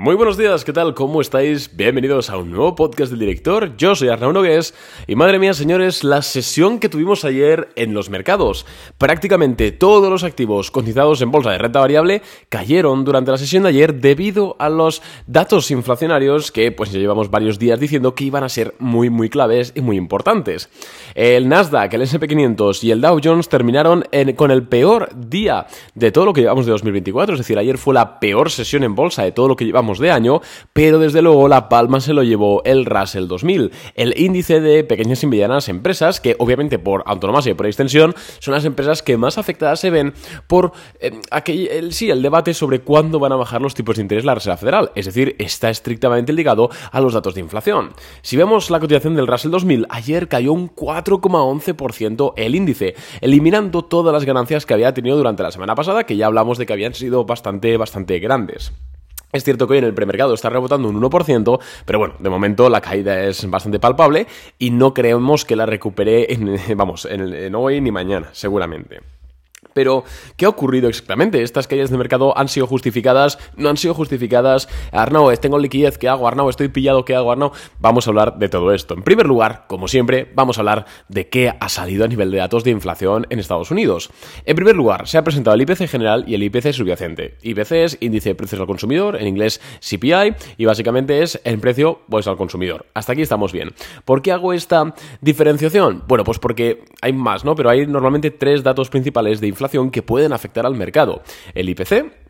Muy buenos días, ¿qué tal? ¿Cómo estáis? Bienvenidos a un nuevo podcast del director. Yo soy Arnaud Nogués y madre mía, señores, la sesión que tuvimos ayer en los mercados. Prácticamente todos los activos cotizados en bolsa de renta variable cayeron durante la sesión de ayer debido a los datos inflacionarios que pues ya llevamos varios días diciendo que iban a ser muy muy claves y muy importantes. El Nasdaq, el S&P 500 y el Dow Jones terminaron con el peor día de todo lo que llevamos de 2024, es decir, ayer fue la peor sesión en bolsa de todo lo que llevamos de año, pero desde luego la palma se lo llevó el Russell 2000, el índice de pequeñas y medianas empresas, que obviamente por autonomía y por extensión son las empresas que más afectadas se ven por eh, el, sí, el debate sobre cuándo van a bajar los tipos de interés la Reserva Federal, es decir, está estrictamente ligado a los datos de inflación. Si vemos la cotización del Russell 2000, ayer cayó un 4,11% el índice, eliminando todas las ganancias que había tenido durante la semana pasada, que ya hablamos de que habían sido bastante, bastante grandes. Es cierto que hoy en el premercado está rebotando un 1%, pero bueno, de momento la caída es bastante palpable y no creemos que la recupere en, vamos, en hoy ni mañana, seguramente. Pero, ¿qué ha ocurrido exactamente? ¿Estas caídas de mercado han sido justificadas? ¿No han sido justificadas? Arnau, tengo liquidez, ¿qué hago? Arnau, estoy pillado, ¿qué hago? Arnau, vamos a hablar de todo esto. En primer lugar, como siempre, vamos a hablar de qué ha salido a nivel de datos de inflación en Estados Unidos. En primer lugar, se ha presentado el IPC general y el IPC subyacente. IPC es índice de precios al consumidor, en inglés CPI, y básicamente es el precio pues, al consumidor. Hasta aquí estamos bien. ¿Por qué hago esta diferenciación? Bueno, pues porque hay más, ¿no? Pero hay normalmente tres datos principales de inflación que pueden afectar al mercado. El IPC,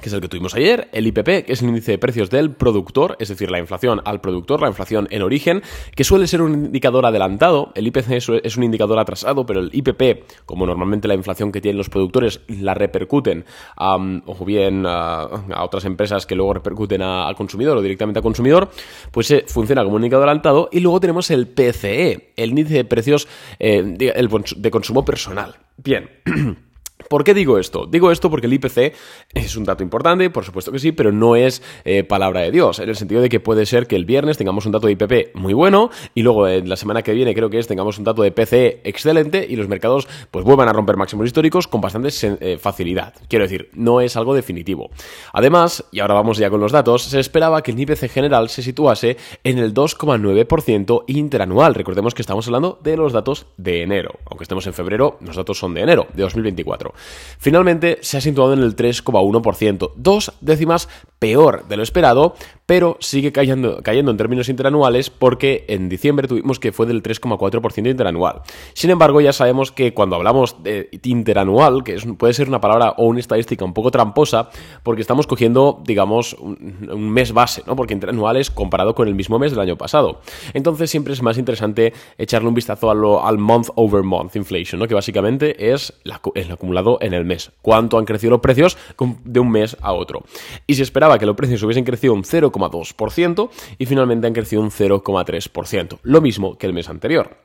que es el que tuvimos ayer, el IPP, que es el índice de precios del productor, es decir, la inflación al productor, la inflación en origen, que suele ser un indicador adelantado, el IPC es un indicador atrasado, pero el IPP, como normalmente la inflación que tienen los productores la repercuten o bien a, otras empresas que luego repercuten al consumidor o directamente al consumidor, pues eh, funciona como un indicador adelantado. Y luego tenemos el PCE, el índice de precios eh, de consumo personal. Bien. ¿Por qué digo esto? Digo esto porque el IPC es un dato importante, por supuesto que sí, pero no es eh, palabra de Dios, en el sentido de que puede ser que el viernes tengamos un dato de IPP muy bueno y luego en la semana que viene creo que es tengamos un dato de PCE excelente y los mercados pues vuelvan a romper máximos históricos con bastante eh, facilidad. Quiero decir, no es algo definitivo. Además, y ahora vamos ya con los datos, se esperaba que el IPC general se situase en el 2,9% interanual. Recordemos que estamos hablando de los datos de enero. Aunque estemos en febrero, los datos son de enero, de 2024. Finalmente se ha situado en el 3,1%, dos décimas peor de lo esperado, pero sigue cayendo, cayendo en términos interanuales porque en diciembre tuvimos que fue del 3,4% interanual. Sin embargo, ya sabemos que cuando hablamos de interanual, que puede ser una palabra o una estadística un poco tramposa, porque estamos cogiendo, digamos, un, mes base, ¿no? Porque interanual es comparado con el mismo mes del año pasado. Entonces siempre es más interesante echarle un vistazo al month over month inflation, ¿no? Que básicamente es el acumulado en el mes. ¿Cuánto han crecido los precios de un mes a otro? Y se esperaba que los precios hubiesen crecido un 0, 0,2% y finalmente han crecido un 0,3%, lo mismo que el mes anterior.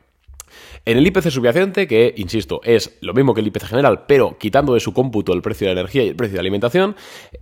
En el IPC subyacente, que, insisto, es lo mismo que el IPC general, pero quitando de su cómputo el precio de energía y el precio de alimentación,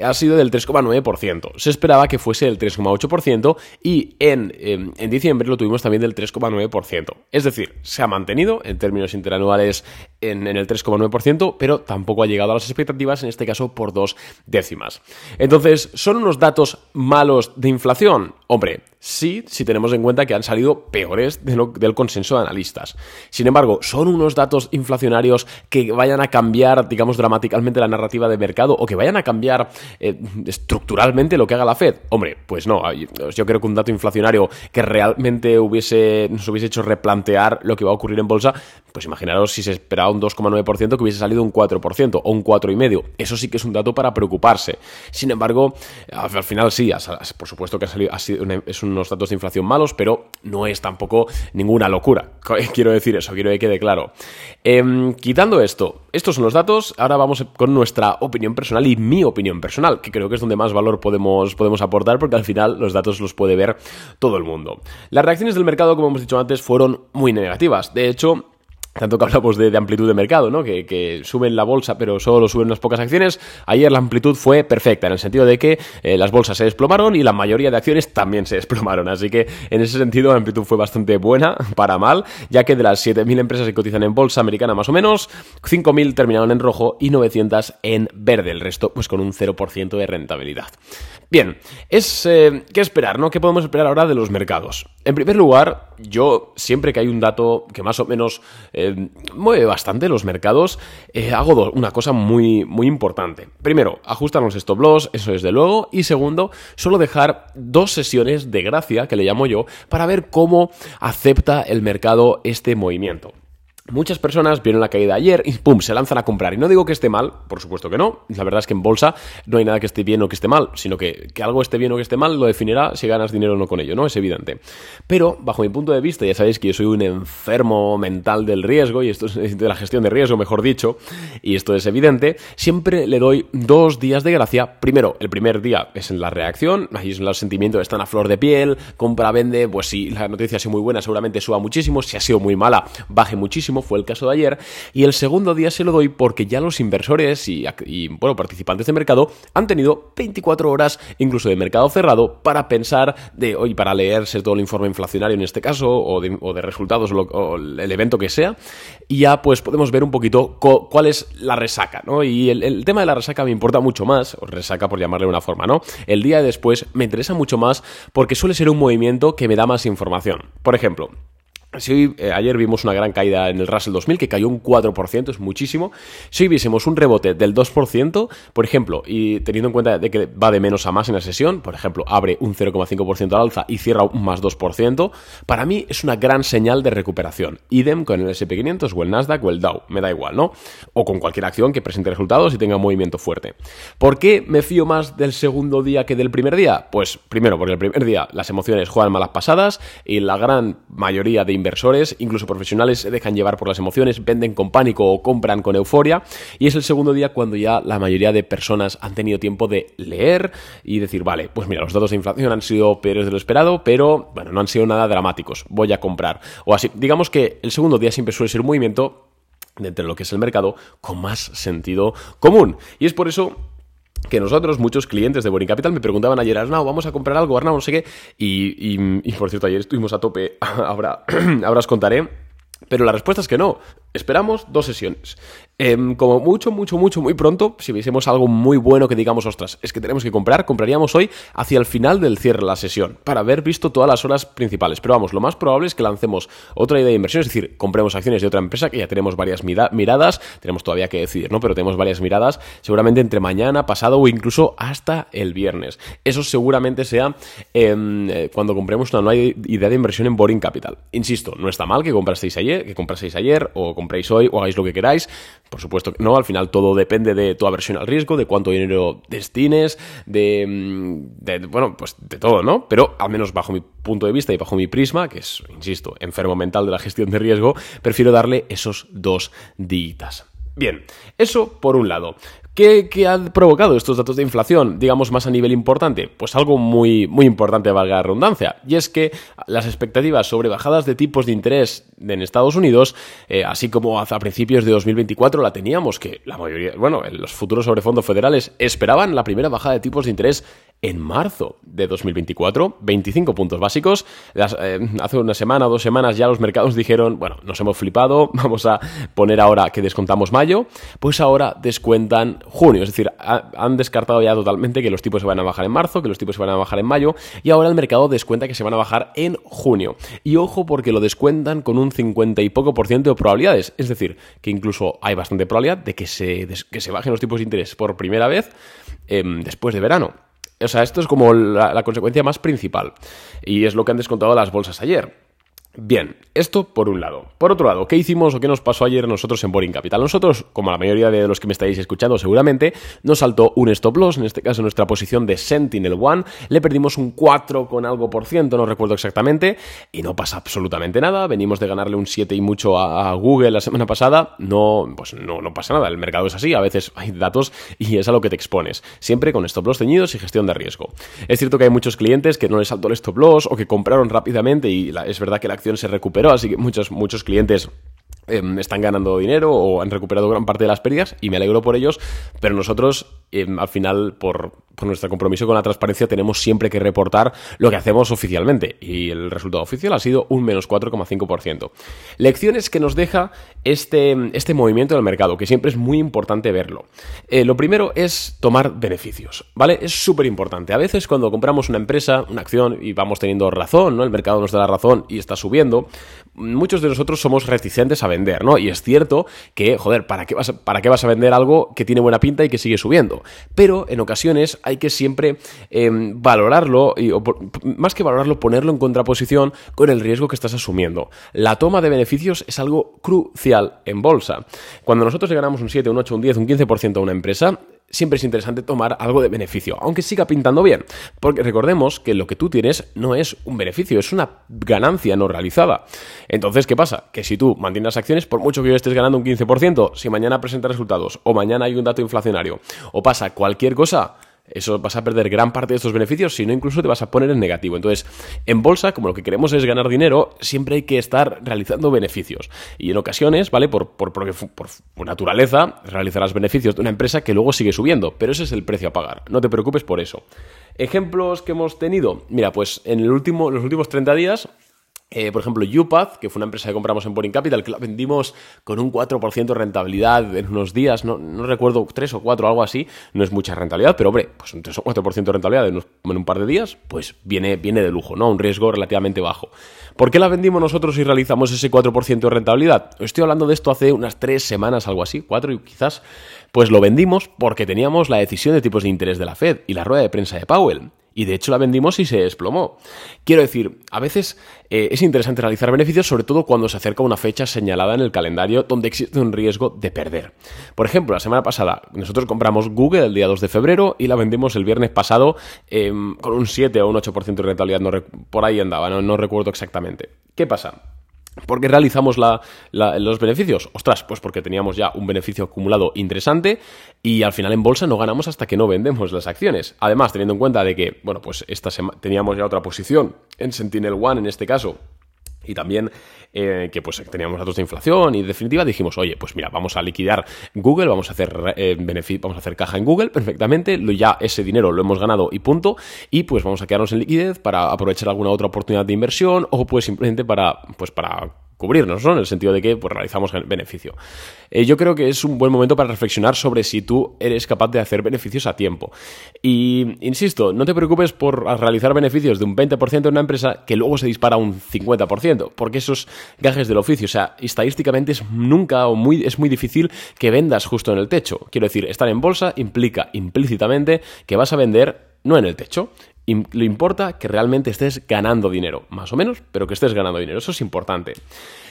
ha sido del 3,9%. Se esperaba que fuese del 3,8% y en, em, en, diciembre lo tuvimos también del 3,9%. Es decir, se ha mantenido en términos interanuales en, en el 3,9%, pero tampoco ha llegado a las expectativas, en este caso por dos décimas. Entonces, ¿son unos datos malos de inflación? Hombre, sí, si tenemos en cuenta que han salido peores del consenso de analistas. Sin embargo, ¿son unos datos inflacionarios que vayan a cambiar, digamos, dramáticamente la narrativa de mercado o que vayan a cambiar eh, estructuralmente lo que haga la Fed? Hombre, pues no. Yo creo que un dato inflacionario que realmente hubiese, nos hubiese hecho replantear lo que va a ocurrir en bolsa, pues imaginaros si se esperaba un 2,9% que hubiese salido un 4% o un 4,5%. Eso sí que es un dato para preocuparse. Sin embargo, al final sí, por supuesto que ha salido, es unos datos de inflación malos, pero no es tampoco ninguna locura. Quiero decir eso, quiero que quede claro. Em, quitando esto, estos son los datos, ahora vamos con nuestra opinión personal y mi opinión personal, que creo que es donde más valor podemos, podemos aportar porque al final los datos los puede ver todo el mundo. Las reacciones del mercado, como hemos dicho antes, fueron muy negativas. De hecho, tanto que hablamos de, amplitud de mercado, ¿no? Que, suben la bolsa, pero solo suben unas pocas acciones. Ayer la amplitud fue perfecta, en el sentido de que eh, las bolsas se desplomaron y la mayoría de acciones también se desplomaron. Así que en ese sentido la amplitud fue bastante buena, para mal, ya que de las 7.000 empresas que cotizan en bolsa americana más o menos, 5.000 terminaron en rojo y 900 en verde. El resto, pues con un 0% de rentabilidad. Bien, es eh, qué esperar, ¿no? ¿Qué podemos esperar ahora de los mercados? En primer lugar, yo siempre que hay un dato que más o menos eh, mueve bastante los mercados, eh, hago una cosa muy, muy importante. Primero, ajustar los stop loss, eso desde luego, y segundo, solo dejar dos sesiones de gracia, que le llamo yo, para ver cómo acepta el mercado este movimiento. Muchas personas vieron la caída ayer y ¡pum! se lanzan a comprar. Y no digo que esté mal, por supuesto que no. La verdad es que en bolsa no hay nada que esté bien o que esté mal, sino que, que algo esté bien o que esté mal lo definirá si ganas dinero o no con ello, ¿no? Es evidente. Pero, bajo mi punto de vista, ya sabéis que yo soy un enfermo mental del riesgo, y esto es de la gestión de riesgo, mejor dicho, y esto es evidente, siempre le doy dos días de gracia. Primero, el primer día es en la reacción, ahí son los sentimientos, están a flor de piel, compra, vende, pues si la noticia ha sido muy buena, seguramente suba muchísimo, si ha sido muy mala, baje muchísimo fue el caso de ayer, y el segundo día se lo doy porque ya los inversores y, bueno, participantes de mercado han tenido 24 horas incluso de mercado cerrado para pensar de hoy, para leerse todo el informe inflacionario en este caso, o de, resultados o, el evento que sea, y ya pues podemos ver un poquito cuál es la resaca, ¿no? Y el, tema de la resaca me importa mucho más, o resaca por llamarle de una forma, ¿no? El día después me interesa mucho más porque suele ser un movimiento que me da más información. Por ejemplo, si eh, ayer vimos una gran caída en el Russell 2000 que cayó un 4%, es muchísimo. Si hoy viésemos un rebote del 2%, por ejemplo, y teniendo en cuenta de que va de menos a más en la sesión, por ejemplo, abre un 0,5% al alza y cierra un más 2%, para mí es una gran señal de recuperación. Idem con el SP500 o el Nasdaq o el Dow, me da igual, ¿no? O con cualquier acción que presente resultados y tenga movimiento fuerte. ¿Por qué me fío más del segundo día que del primer día? Pues primero, porque el primer día las emociones juegan malas pasadas y la gran mayoría de inversores, incluso profesionales, se dejan llevar por las emociones, venden con pánico o compran con euforia. Y es el segundo día cuando ya la mayoría de personas han tenido tiempo de leer y decir, vale, pues mira, los datos de inflación han sido peores de lo esperado, pero bueno, no han sido nada dramáticos, voy a comprar. O así, digamos que el segundo día siempre suele ser un movimiento de lo que es el mercado con más sentido común. Y es por eso que nosotros, muchos clientes de Boring Capital, me preguntaban ayer, Arnau, vamos a comprar algo, Arnau, no sé qué. Y, y, por cierto, ayer estuvimos a tope, ahora, ahora os contaré. Pero la respuesta es que no. Esperamos dos sesiones. Em, como mucho, mucho, mucho, muy pronto, si viésemos algo muy bueno que digamos, ostras, es que tenemos que comprar, compraríamos hoy hacia el final del cierre de la sesión, para haber visto todas las horas principales. Pero vamos, lo más probable es que lancemos otra idea de inversión, es decir, compremos acciones de otra empresa que ya tenemos varias miradas, tenemos todavía que decidir, ¿no? Pero tenemos varias miradas, seguramente entre mañana, pasado o incluso hasta el viernes. Eso seguramente sea em, eh, cuando compremos una nueva idea de inversión en Boring Capital. Insisto, no está mal que comprasteis ayer, que compraseis ayer, o compréis hoy, o hagáis lo que queráis. Por supuesto que no, al final todo depende de tu aversión al riesgo, de cuánto dinero destines, de, mm, bueno, pues de todo, ¿no? Pero al menos bajo mi punto de vista y bajo mi prisma, que es, insisto, enfermo mental de la gestión de riesgo, prefiero darle esos dos días. Bien, eso por un lado. ¿Qué, ha provocado estos datos de inflación, digamos, más a nivel importante? Pues algo muy, muy importante, valga la redundancia, y es que las expectativas sobre bajadas de tipos de interés en Estados Unidos, eh, así como a principios de 2024 la teníamos, que la mayoría, bueno, los futuros sobre fondos federales esperaban la primera bajada de tipos de interés en marzo de 2024, 25 puntos básicos. Eh, hace una semana o dos semanas ya los mercados dijeron, bueno, nos hemos flipado, vamos a poner ahora que descontamos mayo, pues ahora descuentan junio, es decir, han descartado ya totalmente que los tipos se van a bajar en marzo, que los tipos se van a bajar en mayo, y ahora el mercado descuenta que se van a bajar en junio. Y ojo porque lo descuentan con un 50 y poco por ciento de probabilidades, es decir, que incluso hay bastante probabilidad de que se, que se bajen los tipos de interés por primera vez em, después de verano. O sea, esto es como la, consecuencia más principal. Y es lo que han descontado las bolsas ayer. Bien, esto por un lado. Por otro lado, ¿qué hicimos o qué nos pasó ayer nosotros en Boring Capital? Nosotros, como la mayoría de los que me estáis escuchando seguramente, nos saltó un stop loss, en este caso nuestra posición de Sentinel One, le perdimos un 4 con algo por ciento, no recuerdo exactamente, y no pasa absolutamente nada, venimos de ganarle un 7 y mucho a, Google la semana pasada, no, pues no, no pasa nada, el mercado es así, a veces hay datos y es a lo que te expones, siempre con stop loss teñidos y gestión de riesgo. Es cierto que hay muchos clientes que no les saltó el stop loss o que compraron rápidamente y es verdad que la acción se recuperó, así que muchos, muchos clientes em, están ganando dinero o han recuperado gran parte de las pérdidas y me alegro por ellos, pero nosotros em, al final por, por, nuestro compromiso con la transparencia tenemos siempre que reportar lo que hacemos oficialmente y el resultado oficial ha sido un menos 4,5%. Lecciones que nos deja este, este movimiento del mercado, que siempre es muy importante verlo. Eh, lo primero es tomar beneficios, ¿vale? Es súper importante. A veces cuando compramos una empresa, una acción y vamos teniendo razón, ¿no? El mercado nos da la razón y está subiendo, muchos de nosotros somos reticentes a vender, ¿no? Y es cierto que, joder, ¿para qué vas para qué vas a vender algo que tiene buena pinta y que sigue subiendo? Pero en ocasiones hay que siempre em, valorarlo, y, más que valorarlo, ponerlo en contraposición con el riesgo que estás asumiendo. La toma de beneficios es algo crucial en bolsa. Cuando nosotros le ganamos un 7, un 8, un 10, un 15% a una empresa, siempre es interesante tomar algo de beneficio, aunque siga pintando bien, porque recordemos que lo que tú tienes no es un beneficio, es una ganancia no realizada. Entonces, ¿qué pasa? Que si tú mantienes acciones, por mucho que hoy estés ganando un 15%, si mañana presenta resultados, o mañana hay un dato inflacionario, o pasa cualquier cosa, eso vas a perder gran parte de estos beneficios, si no incluso te vas a poner en negativo. Entonces, en bolsa, como lo que queremos es ganar dinero, siempre hay que estar realizando beneficios. Y en ocasiones, ¿vale? Por, por, por, por naturaleza, realizarás beneficios de una empresa que luego sigue subiendo, pero ese es el precio a pagar. No te preocupes por eso. Ejemplos que hemos tenido. Mira, pues en el último, los últimos 30 días eh, por ejemplo, UPath, que fue una empresa que compramos en Boring Capital, que la vendimos con un 4% de rentabilidad en unos días, no, recuerdo, 3 o 4, algo así, no es mucha rentabilidad, pero hombre, pues un 3 o 4% de rentabilidad en, un par de días, pues viene, viene de lujo, ¿no? Un riesgo relativamente bajo. ¿Por qué la vendimos nosotros y realizamos ese 4% de rentabilidad? Estoy hablando de esto hace unas 3 semanas, algo así, 4 y quizás, pues lo vendimos porque teníamos la decisión de tipos de interés de la Fed y la rueda de prensa de Powell y de hecho la vendimos y se desplomó. Quiero decir, a veces eh, es interesante realizar beneficios, sobre todo cuando se acerca una fecha señalada en el calendario donde existe un riesgo de perder. Por ejemplo, la semana pasada nosotros compramos Google el día 2 de febrero y la vendimos el viernes pasado em, con un 7 o un 8% de rentabilidad, por ahí andaba, no recuerdo exactamente. ¿Qué pasa? ¿Por qué realizamos los beneficios? Ostras, pues porque teníamos ya un beneficio acumulado interesante y al final en bolsa no ganamos hasta que no vendemos las acciones. Además, teniendo en cuenta de que, bueno, pues esta teníamos ya otra posición en Sentinel One en este caso, y también eh, que pues teníamos datos de inflación y en definitiva dijimos, oye, pues mira, vamos a liquidar Google, vamos a hacer eh, vamos a hacer caja en Google perfectamente, lo, ya ese dinero lo hemos ganado y punto, y pues vamos a quedarnos en liquidez para aprovechar alguna otra oportunidad de inversión o pues simplemente para pues para cubrirnos, ¿no? En el sentido de que pues, realizamos beneficio. Eh, yo creo que es un buen momento para reflexionar sobre si tú eres capaz de hacer beneficios a tiempo. Y, insisto, no te preocupes por realizar beneficios de un 20% en una empresa que luego se dispara un 50%, porque esos gajes del oficio, o sea, estadísticamente es nunca o muy, es muy difícil que vendas justo en el techo. Quiero decir, estar en bolsa implica implícitamente que vas a vender no en el techo, le importa que realmente estés ganando dinero, más o menos, pero que estés ganando dinero. Eso es importante.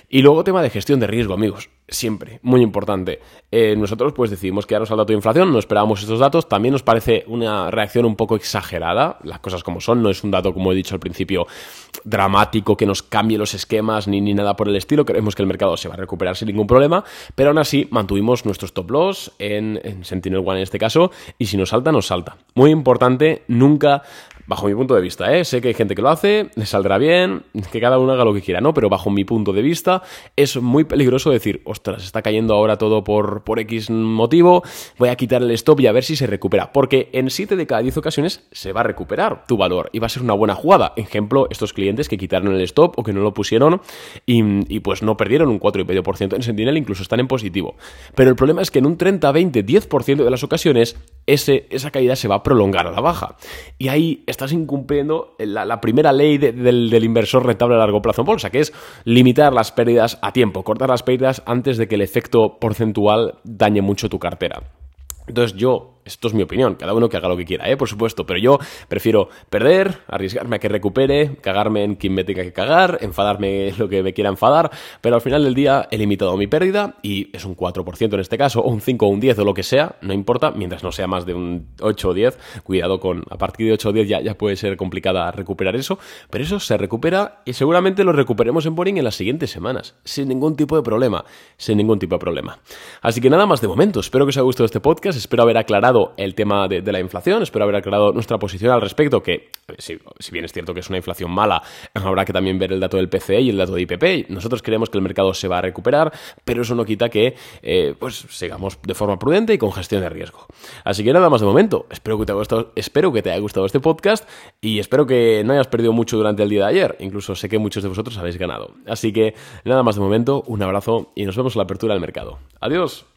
Y luego tema de gestión de riesgo, amigos. Siempre, muy importante. Eh, nosotros pues decidimos quedarnos al dato de inflación, no esperábamos estos datos. También nos parece una reacción un poco exagerada, las cosas como son. No es un dato, como he dicho al principio, dramático que nos cambie los esquemas ni, ni nada por el estilo. Creemos que el mercado se va a recuperar sin ningún problema, pero aún así mantuvimos nuestros stop loss en, en Sentinel One en este caso. Y si nos salta, nos salta. Muy importante, nunca bajo mi punto de vista, ¿eh? sé que hay gente que lo hace, le saldrá bien, que cada uno haga lo que quiera, ¿no? Pero bajo mi punto de vista es muy peligroso decir, ostras, está cayendo ahora todo por, por X motivo, voy a quitar el stop y a ver si se recupera. Porque en 7 de cada 10 ocasiones se va a recuperar tu valor y va a ser una buena jugada. Ejemplo, estos clientes que quitaron el stop o que no lo pusieron y, pues no perdieron un 4,5% en Sentinel, incluso están en positivo. Pero el problema es que en un 30, 20, 10% de las ocasiones ese, esa caída se va a prolongar a la baja. Y ahí estás incumpliendo la, primera ley del, del, inversor rentable a largo plazo en bolsa, que es limitar las pérdidas a tiempo, cortar las pérdidas antes de que el efecto porcentual dañe mucho tu cartera. Entonces yo esto es mi opinión, cada uno que haga lo que quiera, ¿eh? por supuesto, pero yo prefiero perder, arriesgarme a que recupere, cagarme en quien me tenga que cagar, enfadarme lo que me quiera enfadar, pero al final del día he limitado mi pérdida y es un 4% en este caso, o un 5 o un 10 o lo que sea, no importa, mientras no sea más de un 8 o 10, cuidado con, a partir de 8 o 10 ya, ya puede ser complicada recuperar eso, pero eso se recupera y seguramente lo recuperemos en Boring en las siguientes semanas, sin ningún tipo de problema, sin ningún tipo de problema. Así que nada más de momento, espero que os haya gustado este podcast, espero haber aclarado el tema de, la inflación, espero haber aclarado nuestra posición al respecto, que si, bien es cierto que es una inflación mala, habrá que también ver el dato del PCE y el dato de IPP. Nosotros creemos que el mercado se va a recuperar, pero eso no quita que eh, pues sigamos de forma prudente y con gestión de riesgo. Así que nada más de momento. Espero que te haya gustado, espero que te haya gustado este podcast y espero que no hayas perdido mucho durante el día de ayer. Incluso sé que muchos de vosotros habéis ganado. Así que nada más de momento, un abrazo y nos vemos en la apertura del mercado. Adiós.